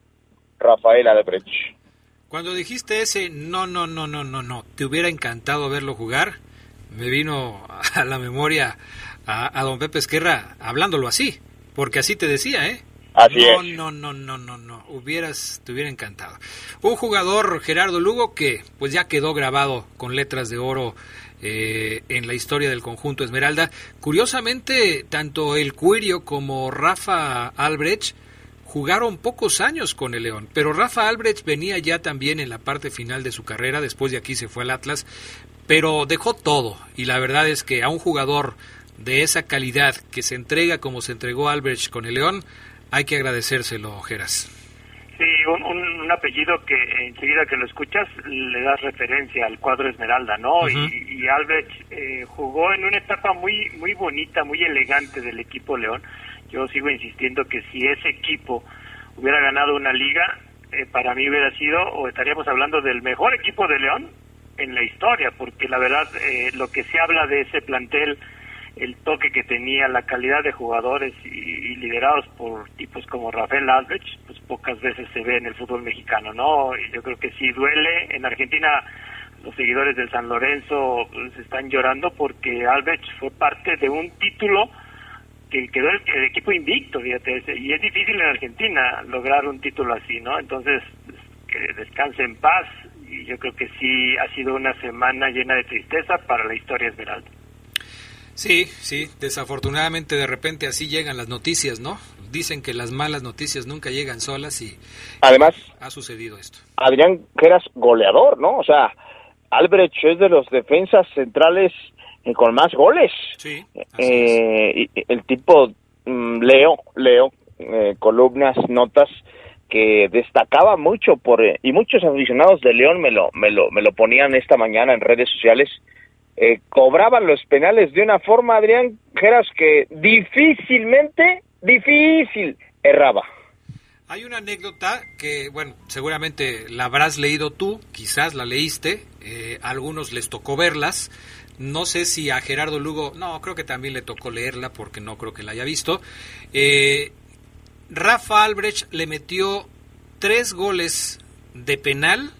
Rafael Albrecht. Cuando dijiste ese, no, no, no, no, no, no, te hubiera encantado verlo jugar, me vino a la memoria a, don Pepe Esquerra hablándolo así, porque así te decía, ¿eh? Así no, es. no, no, no, no, no, hubieras, te hubiera encantado. Un jugador, Gerardo Lugo, que pues ya quedó grabado con letras de oro eh, en la historia del conjunto Esmeralda. Curiosamente, tanto el Cuirio como Rafa Albrecht jugaron pocos años con el León, pero Rafa Albrecht venía ya también en la parte final de su carrera, después de aquí se fue al Atlas, pero dejó todo y la verdad es que a un jugador de esa calidad que se entrega como se entregó Albrecht con el León, hay que agradecérselo, Geras. Sí, un, apellido que enseguida que lo escuchas le das referencia al cuadro Esmeralda, ¿no? Y, Albrecht eh, jugó en una etapa muy muy bonita, muy elegante del equipo León yo sigo insistiendo que si ese equipo hubiera ganado una liga, eh, para mí hubiera sido, o estaríamos hablando del mejor equipo de León en la historia, porque la verdad eh, lo que se habla de ese plantel, el toque que tenía, la calidad de jugadores y, liderados por tipos como Rafael Albrecht, pues pocas veces se ve en el fútbol mexicano, ¿no? Y yo creo que sí duele. En Argentina los seguidores del San Lorenzo pues, están llorando porque Albrecht fue parte de un título que quedó el, equipo invicto, fíjate, y es difícil en Argentina lograr un título así, ¿no? Entonces, que descanse en paz, y yo creo que sí ha sido una semana llena de tristeza para la historia esmeralda. Sí, sí, desafortunadamente de repente así llegan las noticias, ¿no? Dicen que las malas noticias nunca llegan solas y además ha sucedido esto. Adrián, que eras goleador, ¿no? O sea, Albrecht es de los defensas centrales con más goles. Sí, eh, el tipo mm, leo, leo eh, columnas, notas que destacaba mucho por eh, y muchos aficionados de León me lo me lo me lo ponían esta mañana en redes sociales. cobraban los penales de una forma, Adrián Geras, que difícilmente, difícil erraba. Hay una anécdota que, bueno, seguramente la habrás leído tú, quizás la leíste, a algunos les tocó verlas, no sé si a Gerardo Lugo, no, creo que también le tocó leerla porque no creo que la haya visto. Eh, Rafa Albrecht le metió tres goles de penal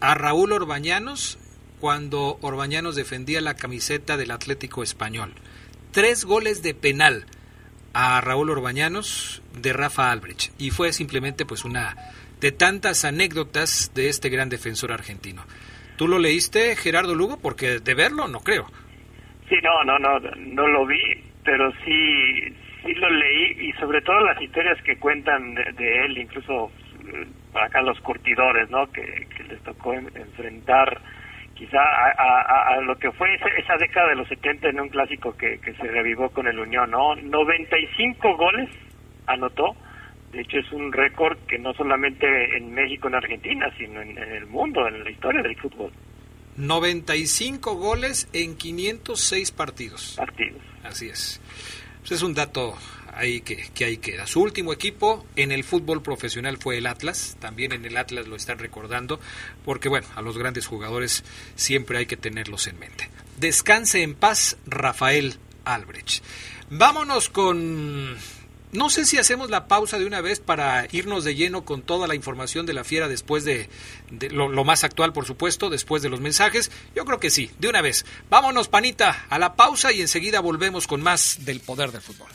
a Raúl Orbañanos cuando Orbañanos defendía la camiseta del Atlético Español. Tres goles de penal a Raúl Orbañanos de Rafa Albrecht y fue simplemente pues una de tantas anécdotas de este gran defensor argentino. ¿Tú lo leíste, Gerardo Lugo? Porque de verlo no creo. Sí, no, no, no, no lo vi, pero sí, sí lo leí y sobre todo las historias que cuentan de, él, incluso eh, acá los curtidores, ¿no? Que, les tocó enfrentar quizá a, lo que fue esa, década de los 70 en un clásico que, que se revivó con el Unión, ¿no? 95 goles anotó de hecho, es un récord que no solamente en México, en Argentina, sino en, el mundo, en la historia del fútbol. 95 goles en 506 partidos. Partidos. Así es. Pues es un dato ahí que, que ahí queda. Su último equipo en el fútbol profesional fue el Atlas. También en el Atlas lo están recordando, porque bueno, a los grandes jugadores siempre hay que tenerlos en mente. Descanse en paz, Rafael Albrecht. Vámonos con no sé si hacemos la pausa de una vez para irnos de lleno con toda la información de la fiera después de, lo, lo, más actual, por supuesto, después de los mensajes. Yo creo que sí, de una vez. Vámonos, panita, a la pausa y enseguida volvemos con más del poder del fútbol.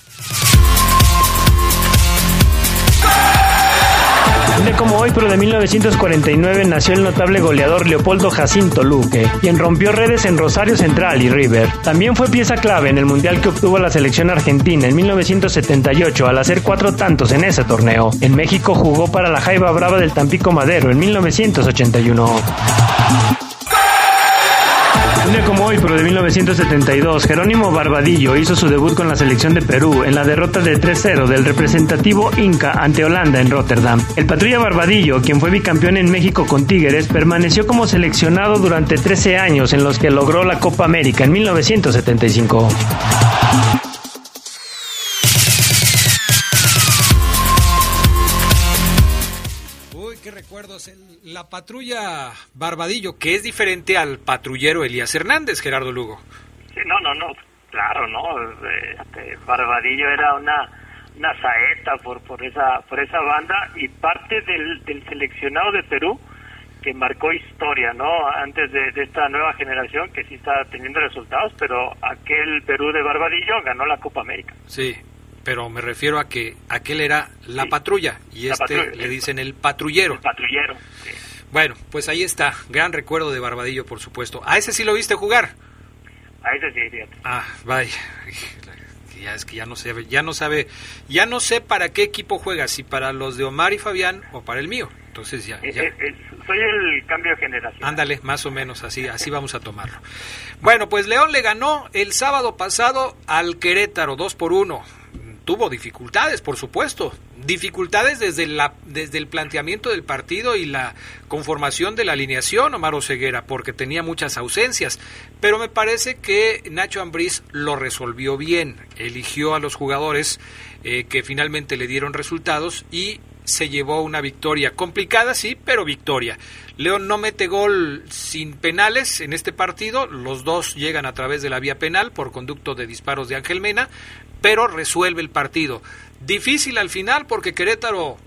De como hoy, pero de 1949, nació el notable goleador Leopoldo Jacinto Luque, quien rompió redes en Rosario Central y River. También fue pieza clave en el mundial que obtuvo la selección argentina en 1978 al hacer cuatro tantos en ese torneo. En México jugó para la Jaiba Brava del Tampico Madero en 1981. Un día como hoy, pero de 1972, Jerónimo Barbadillo hizo su debut con la selección de Perú en la derrota de 3-0 del representativo Inca ante Holanda en Rotterdam. El patrulla Barbadillo, quien fue bicampeón en México con Tigres, permaneció como seleccionado durante 13 años en los que logró la Copa América en 1975. La patrulla Barbadillo, que es diferente al patrullero Elías Hernández, Gerardo Lugo. Sí, no, no, no, claro, no. Este, Barbadillo era una, una saeta por, por, esa, por esa banda y parte del, del seleccionado de Perú que marcó historia, ¿no? Antes de, esta nueva generación que sí está teniendo resultados, pero aquel Perú de Barbadillo ganó la Copa América. Sí, pero me refiero a que aquel era la patrulla y este le dicen el patrullero. El patrullero. Bueno, pues ahí está, gran recuerdo de Barbadillo, por supuesto. ¿A ese sí lo viste jugar? A ese sí, fíjate. Ah, vaya. Ya es que ya no sabe, ya no sabe, ya no sé para qué equipo juega, si para los de Omar y Fabián o para el mío. Entonces ya, eh, eh, soy el cambio de generación. Ándale, más o menos así, así vamos a tomarlo. Bueno, pues León le ganó el sábado pasado al Querétaro, dos por uno tuvo dificultades, por supuesto, dificultades desde, la, desde el planteamiento del partido y la conformación de la alineación, Omar Oseguera, porque tenía muchas ausencias, pero me parece que Nacho Ambriz lo resolvió bien, eligió a los jugadores eh, que finalmente le dieron resultados y se llevó una victoria complicada, sí, pero victoria. León no mete gol sin penales en este partido, los dos llegan a través de la vía penal por conducto de disparos de Ángel Mena, pero resuelve el partido. Difícil al final porque Querétaro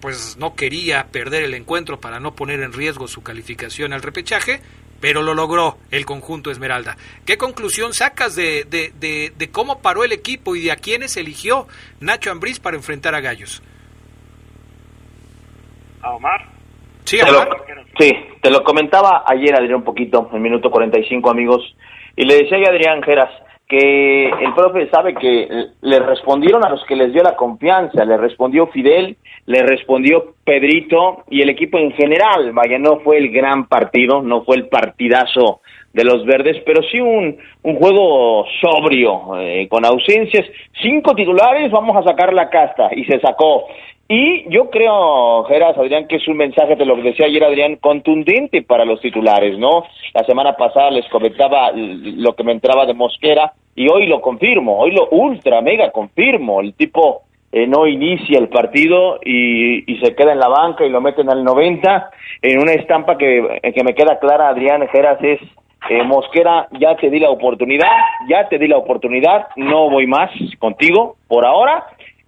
pues no quería perder el encuentro para no poner en riesgo su calificación al repechaje, pero lo logró el conjunto Esmeralda. ¿Qué conclusión sacas de, de, cómo paró el equipo y de a quiénes eligió Nacho Ambriz para enfrentar a Gallos? A Omar. Sí, te Lo, sí, te lo comentaba ayer Adrián un poquito, en minuto 45 amigos, y le decía a Adrián Geras, que el profe sabe que le respondieron a los que les dio la confianza, le respondió Fidel, le respondió Pedrito y el equipo en general, vaya, no fue el gran partido, no fue el partidazo de los verdes, pero sí un, un juego sobrio, eh, con ausencias, cinco titulares, vamos a sacar la casta, y se sacó. Y yo creo, Geras, Adrián, que es un mensaje, de lo que decía ayer Adrián, contundente para los titulares, ¿no? La semana pasada les comentaba lo que me entraba de Mosquera y hoy lo confirmo, hoy lo ultra, mega confirmo. El tipo eh, no inicia el partido y, y, se queda en la banca y lo meten al 90 en una estampa que, que me queda clara, Adrián Geras, es eh, Mosquera, ya te di la oportunidad, ya te di la oportunidad, no voy más contigo por ahora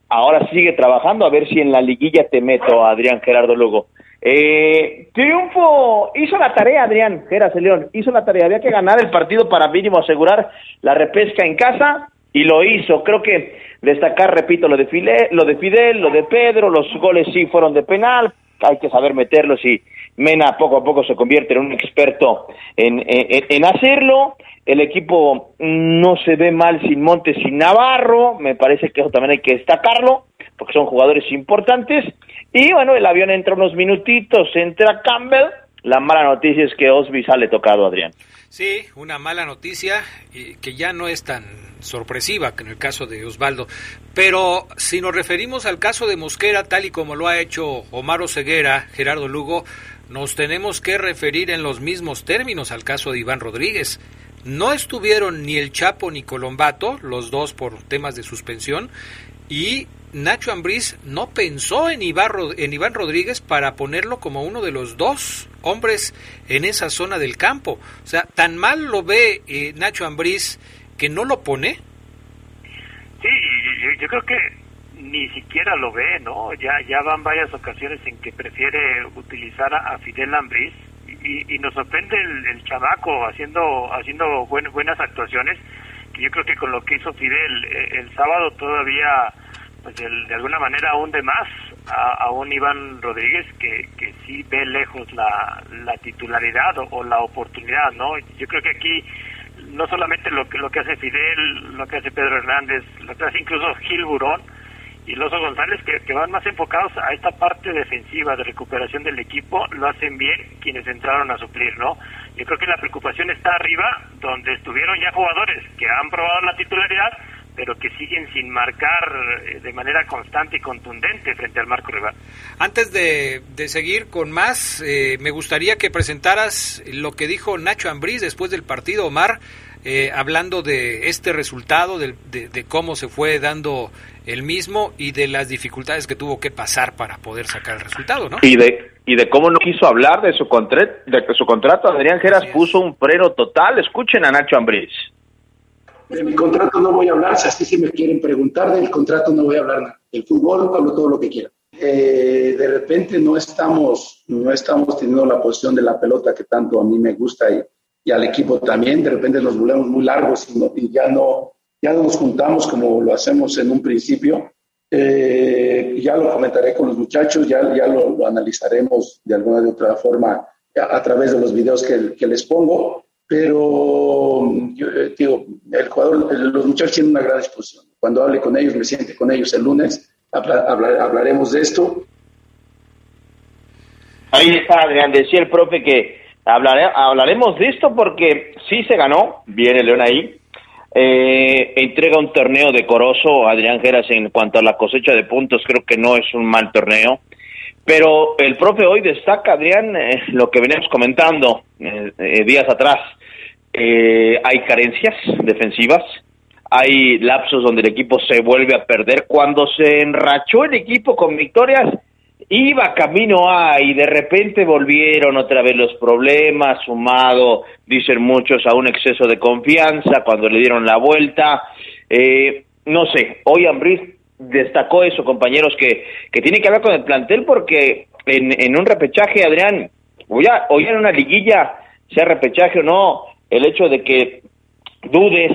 ahora sigue trabajando a ver si en la liguilla te meto Adrián Gerardo Lugo. Eh, triunfo, hizo la tarea Adrián Geras León, hizo la tarea, había que ganar el partido para mínimo asegurar la repesca en casa y lo hizo. Creo que destacar, repito, lo de, Fidel, lo de Fidel, lo de Pedro, los goles sí fueron de penal, hay que saber meterlos y Mena poco a poco se convierte en un experto en, en hacerlo el equipo no se ve mal sin Montes, sin Navarro, me parece que eso también hay que destacarlo, porque son jugadores importantes. Y bueno, el avión entra unos minutitos, entra Campbell. La mala noticia es que Osby sale tocado, Adrián. Sí, una mala noticia que ya no es tan sorpresiva que en el caso de Osvaldo. Pero si nos referimos al caso de Mosquera, tal y como lo ha hecho Omar Ceguera, Gerardo Lugo, nos tenemos que referir en los mismos términos al caso de Iván Rodríguez. No estuvieron ni el Chapo ni Colombato, los dos por temas de suspensión, y Nacho Ambriz no pensó en, en Iván Rodríguez para ponerlo como uno de los dos hombres en esa zona del campo. O sea, tan mal lo ve eh, Nacho Ambriz que no lo pone. Sí, yo, creo que ni siquiera lo ve, ¿no? Ya ya van varias ocasiones en que prefiere utilizar a, Fidel Ambriz y, nos sorprende el, el, chamaco haciendo haciendo buenas actuaciones yo creo que con lo que hizo Fidel eh, el, sábado todavía pues de alguna manera aún de más a, un Iván Rodríguez que, que sí ve lejos la, la titularidad o, la oportunidad no yo creo que aquí no solamente lo que lo que hace Fidel lo que hace Pedro Hernández lo que hace incluso Gil Burón y los González que, van más enfocados a esta parte defensiva de recuperación del equipo lo hacen bien quienes entraron a suplir, ¿no? Yo creo que la preocupación está arriba donde estuvieron ya jugadores que han probado la titularidad pero que siguen sin marcar eh, de manera constante y contundente frente al marco rival. Antes de, seguir con más, eh, me gustaría que presentaras lo que dijo Nacho Ambriz después del partido, Omar, eh, hablando de este resultado, de, de, cómo se fue dando el mismo y de las dificultades que tuvo que pasar para poder sacar el resultado, ¿no? Y de, y de cómo no quiso hablar de su, de su contrato, Adrián Geras puso un freno total. Escuchen a Nacho Ambriz. De mi contrato no voy a hablar, si así si me quieren preguntar del contrato no voy a hablar nada. El fútbol hablo todo lo que quiera. eh, de repente no estamos, no estamos teniendo la posición de la pelota que tanto a mí me gusta y, y al equipo también. De repente nos volvemos muy largos y, ya, no, ya no nos juntamos como lo hacemos en un principio. Eh, ya lo comentaré con los muchachos, ya, ya lo, analizaremos de alguna de otra forma a, través de los videos que, que les pongo. Pero yo eh, el jugador, los muchachos tienen una gran exposición. Cuando hable con ellos, me siente con ellos el lunes, hablaremos de esto. Ahí está, Adrián, decía el profe que hablaremos de esto porque sí se ganó, viene León ahí, eh, entrega un torneo decoroso, Adrián Geras, en cuanto a la cosecha de puntos, creo que no es un mal torneo. Pero el profe hoy destaca, Adrián, eh, lo que veníamos comentando eh, días atrás. hay carencias defensivas, hay lapsos donde el equipo se vuelve a perder. Cuando se enrachó el equipo con victorias, iba camino a y de repente volvieron otra vez los problemas, sumado, dicen muchos, a un exceso de confianza cuando le dieron la vuelta. Eh, no sé, hoy Ambris destacó eso, compañeros, que, que tiene que hablar con el plantel porque en, en un repechaje, Adrián, hoy, hoy en una liguilla, sea repechaje o no, el hecho de que dudes,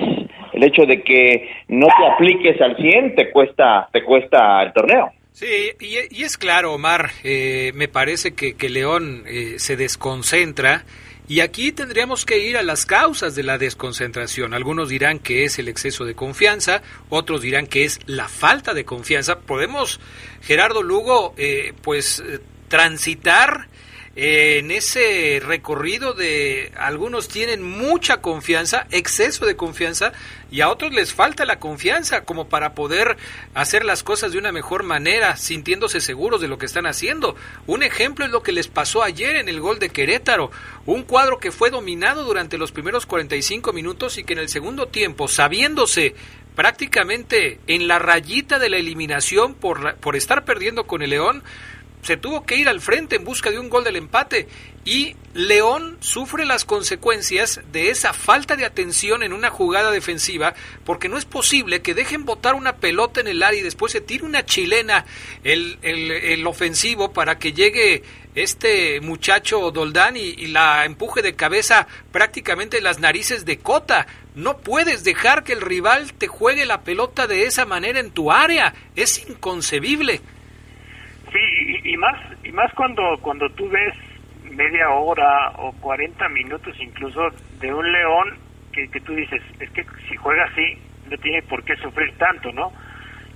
el hecho de que no te apliques al 100 te cuesta, te cuesta el torneo. Sí, y, es claro, Omar, eh, me parece que, que León eh, se desconcentra y aquí tendríamos que ir a las causas de la desconcentración. Algunos dirán que es el exceso de confianza, otros dirán que es la falta de confianza. Podemos, Gerardo Lugo, eh, pues transitar en ese recorrido de algunos tienen mucha confianza, exceso de confianza, y a otros les falta la confianza como para poder hacer las cosas de una mejor manera, sintiéndose seguros de lo que están haciendo. Un ejemplo es lo que les pasó ayer en el gol de Querétaro, un cuadro que fue dominado durante los primeros 45 minutos y que en el segundo tiempo, sabiéndose prácticamente en la rayita de la eliminación por, por estar perdiendo con el León, se tuvo que ir al frente en busca de un gol del empate y León sufre las consecuencias de esa falta de atención en una jugada defensiva porque no es posible que dejen botar una pelota en el área y después se tire una chilena el, el, ofensivo para que llegue este muchacho Doldán y, y, la empuje de cabeza prácticamente las narices de Cota. No puedes dejar que el rival te juegue la pelota de esa manera en tu área. Es inconcebible. Sí, más y más cuando cuando tú ves media hora o 40 minutos incluso de un león que, que tú dices, es que si juega así no tiene por qué sufrir tanto, ¿no?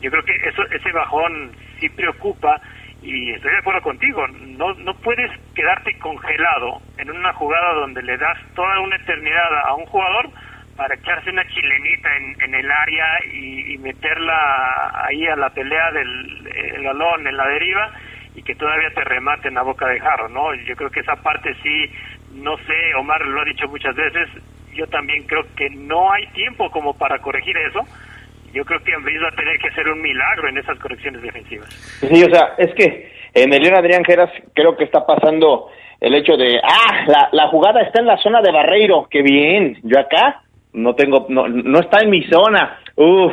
Yo creo que eso ese bajón sí preocupa y estoy de acuerdo contigo, no no puedes quedarte congelado en una jugada donde le das toda una eternidad a un jugador para echarse una chilenita en, en el área y, meterla ahí a la pelea del balón en la deriva y que todavía te rematen a boca de jarro, ¿no? Yo creo que esa parte sí, no sé, Omar lo ha dicho muchas veces, yo también creo que no hay tiempo como para corregir eso. Yo creo que Ambris va a tener que hacer un milagro en esas correcciones defensivas. Sí, o sea, es que en el León Adrián Geras creo que está pasando el hecho de, ah, la, la jugada está en la zona de Barreiro, qué bien, yo acá no tengo, no, no está en mi zona, uf,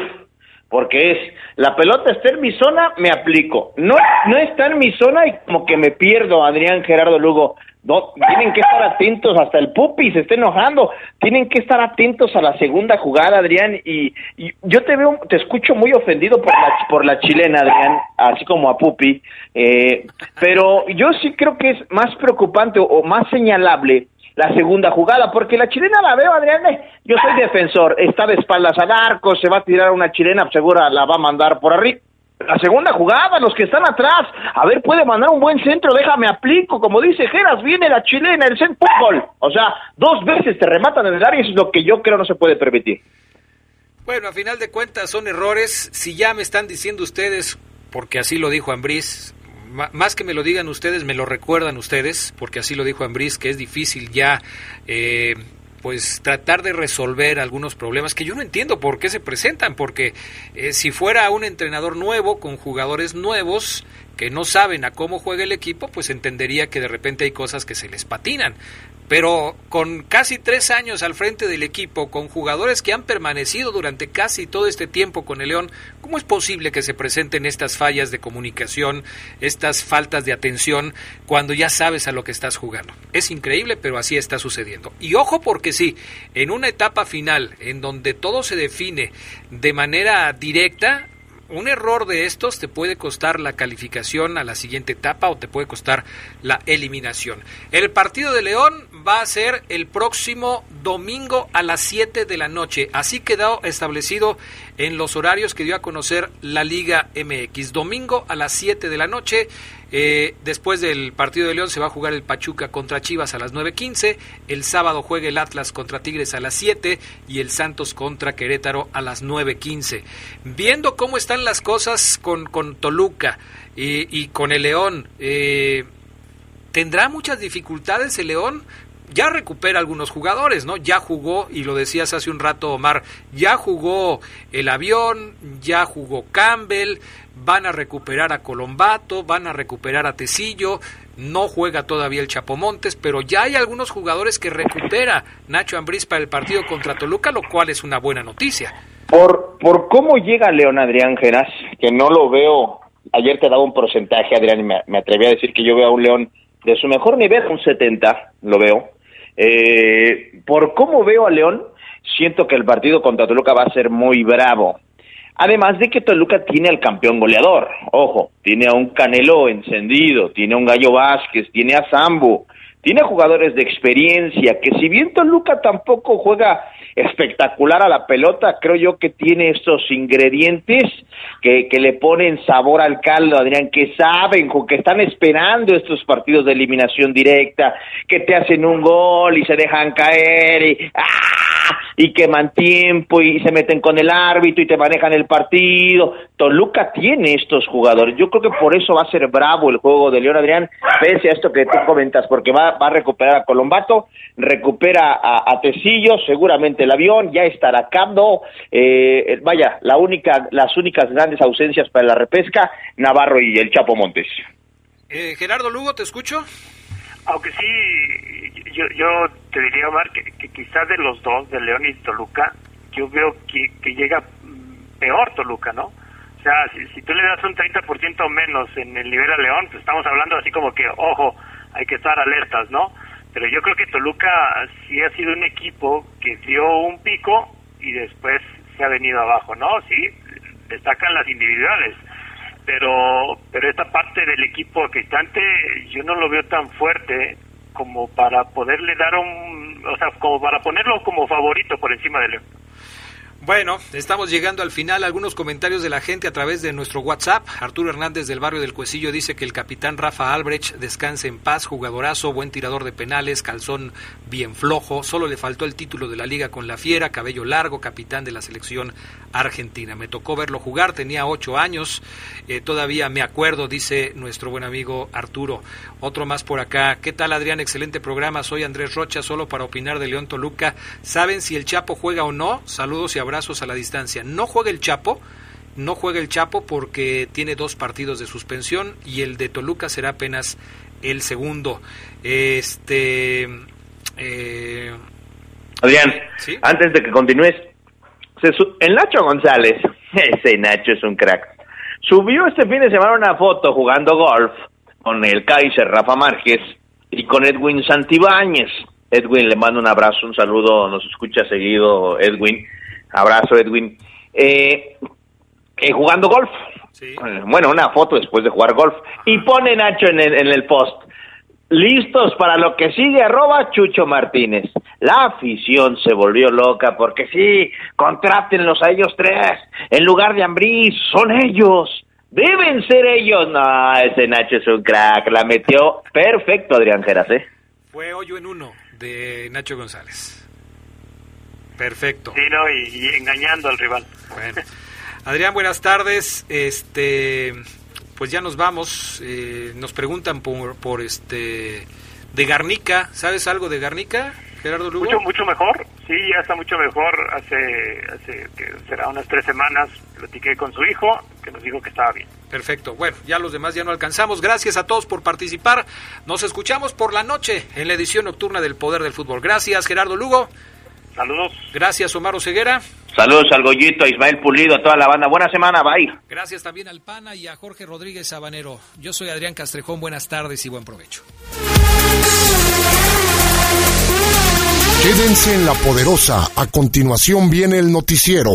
porque es, la pelota está en mi zona, me aplico, no, no está en mi zona y como que me pierdo, Adrián Gerardo Lugo, no, tienen que estar atentos, hasta el pupi se está enojando, tienen que estar atentos a la segunda jugada, Adrián, y, yo te veo, te escucho muy ofendido por la, por la chilena, Adrián, así como a pupi, eh, pero yo sí creo que es más preocupante o más señalable la segunda jugada, porque la chilena la veo, Adrián, eh, yo soy defensor, está de espaldas al arco, se va a tirar una chilena, segura la va a mandar por arriba. La segunda jugada, los que están atrás, a ver, puede mandar un buen centro, déjame aplico, como dice Geras, viene la chilena, el centro, fútbol. O sea, dos veces te rematan en el área eso es lo que yo creo no se puede permitir. Bueno, a final de cuentas son errores. Si ya me están diciendo ustedes, porque así lo dijo Ambriz, más que me lo digan ustedes, me lo recuerdan ustedes, porque así lo dijo Ambriz, que es difícil ya eh, pues tratar de resolver algunos problemas que yo no entiendo por qué se presentan, porque eh, si fuera un entrenador nuevo, con jugadores nuevos, que no saben a cómo juega el equipo, pues entendería que de repente hay cosas que se les patinan. Pero con casi tres años al frente del equipo, con jugadores que han permanecido durante casi todo este tiempo con el León, ¿cómo es posible que se presenten estas fallas de comunicación, estas faltas de atención, cuando ya sabes a lo que estás jugando? Es increíble, pero así está sucediendo. Y ojo porque sí, en una etapa final, en donde todo se define de manera directa, un error de estos te puede costar la calificación a la siguiente etapa o te puede costar la eliminación. El partido de León va a ser el próximo domingo a las 7 de la noche. Así quedó establecido en los horarios que dio a conocer la Liga MX. Domingo a las 7 de la noche. Eh, después del partido de León se va a jugar el Pachuca contra Chivas a las 9.15. El sábado juega el Atlas contra Tigres a las 7 y el Santos contra Querétaro a las 9.15. Viendo cómo están las cosas con, con Toluca y, con el León, eh, ¿tendrá muchas dificultades el León? Ya recupera algunos jugadores, ¿no? Ya jugó, y lo decías hace un rato, Omar, ya jugó el avión, ya jugó Campbell, van a recuperar a Colombato, van a recuperar a Tecillo, no juega todavía el Chapomontes, pero ya hay algunos jugadores que recupera Nacho Ambriz para el partido contra Toluca, lo cual es una buena noticia. Por, por cómo llega León Adrián Geras, que no lo veo, ayer te daba un porcentaje, Adrián, y me, me atreví a decir que yo veo a un León de su mejor nivel, un 70, lo veo. Eh, por cómo veo a León, siento que el partido contra Toluca va a ser muy bravo. Además de que Toluca tiene al campeón goleador, ojo, tiene a un Canelo encendido, tiene a un Gallo Vázquez, tiene a Zambu, tiene jugadores de experiencia, que si bien Toluca tampoco juega espectacular a la pelota, creo yo que tiene estos ingredientes que, que le ponen sabor al caldo, Adrián, que saben, que están esperando estos partidos de eliminación directa, que te hacen un gol y se dejan caer y, ¡ah! Y queman tiempo y se meten con el árbitro y te manejan el partido. Toluca tiene estos jugadores. Yo creo que por eso va a ser bravo el juego de León Adrián, pese a esto que tú comentas, porque va, va a recuperar a Colombato, recupera a, a Tecillo, seguramente el avión, ya estará Camdo, eh, vaya, la única, las únicas grandes ausencias para la repesca, Navarro y el Chapo Montes. Eh, Gerardo Lugo, te escucho. Aunque sí, yo, yo te diría, Omar, que, que quizás de los dos, de León y Toluca, yo veo que, que llega peor Toluca, ¿no? O sea, si, si tú le das un 30% menos en el nivel a León, pues estamos hablando así como que, ojo, hay que estar alertas, ¿no? Pero yo creo que Toluca sí ha sido un equipo que dio un pico y después se ha venido abajo, ¿no? Sí, destacan las individuales, pero pero esta parte del equipo cristante yo no lo veo tan fuerte como para poderle dar un, o sea, como para ponerlo como favorito por encima de León. Bueno, estamos llegando al final. Algunos comentarios de la gente a través de nuestro WhatsApp. Arturo Hernández del barrio del Cuecillo dice que el capitán Rafa Albrecht descanse en paz, jugadorazo, buen tirador de penales, calzón bien flojo. Solo le faltó el título de la liga con la fiera, cabello largo, capitán de la selección argentina. Me tocó verlo jugar, tenía ocho años. Eh, todavía me acuerdo, dice nuestro buen amigo Arturo. Otro más por acá. ¿Qué tal, Adrián? Excelente programa. Soy Andrés Rocha, solo para opinar de León Toluca. ¿Saben si el Chapo juega o no? Saludos y abrazos a la distancia. No juega el Chapo, no juega el Chapo porque tiene dos partidos de suspensión y el de Toluca será apenas el segundo. Este. Eh... Adrián, antes de que continúes, el Nacho González, ese Nacho es un crack, subió este fin de semana una foto jugando golf con el Kaiser Rafa Márquez y con Edwin Santibáñez. Edwin, le mando un abrazo, un saludo, nos escucha seguido Edwin. Abrazo, Edwin. Eh, eh, jugando golf. Bueno, una foto después de jugar golf. Y pone Nacho en el, en el post. Listos para lo que sigue, arroba Chucho Martínez. La afición se volvió loca porque sí, contrátenlos a ellos tres. En lugar de Ambriz, son ellos. Deben ser ellos. No, ese Nacho es un crack. La metió perfecto, Adrián Geras, ¿eh? Fue hoyo en uno de Nacho González. Perfecto. Sí, no, y, engañando al rival. Bueno. Adrián, buenas tardes. Este, pues ya nos vamos. Eh, nos preguntan por, por este de Garnica. ¿Sabes algo de Garnica, Gerardo Lugo? Mucho, mucho mejor. Sí, ya está mucho mejor. Hace, hace que será unas tres semanas platiqué con su hijo, que nos dijo que estaba bien. Perfecto. Bueno, ya los demás ya no alcanzamos. Gracias a todos por participar. Nos escuchamos por la noche en la edición nocturna del Poder del Fútbol. Gracias, Gerardo Lugo. Saludos. Gracias, Omar Ceguera. Saludos al Goyito, a Ismael Pulido, a toda la banda. Buena semana, bye. Gracias también al PANA y a Jorge Rodríguez Sabanero. Yo soy Adrián Castrejón. Buenas tardes y buen provecho. Quédense en la poderosa. A continuación viene el noticiero.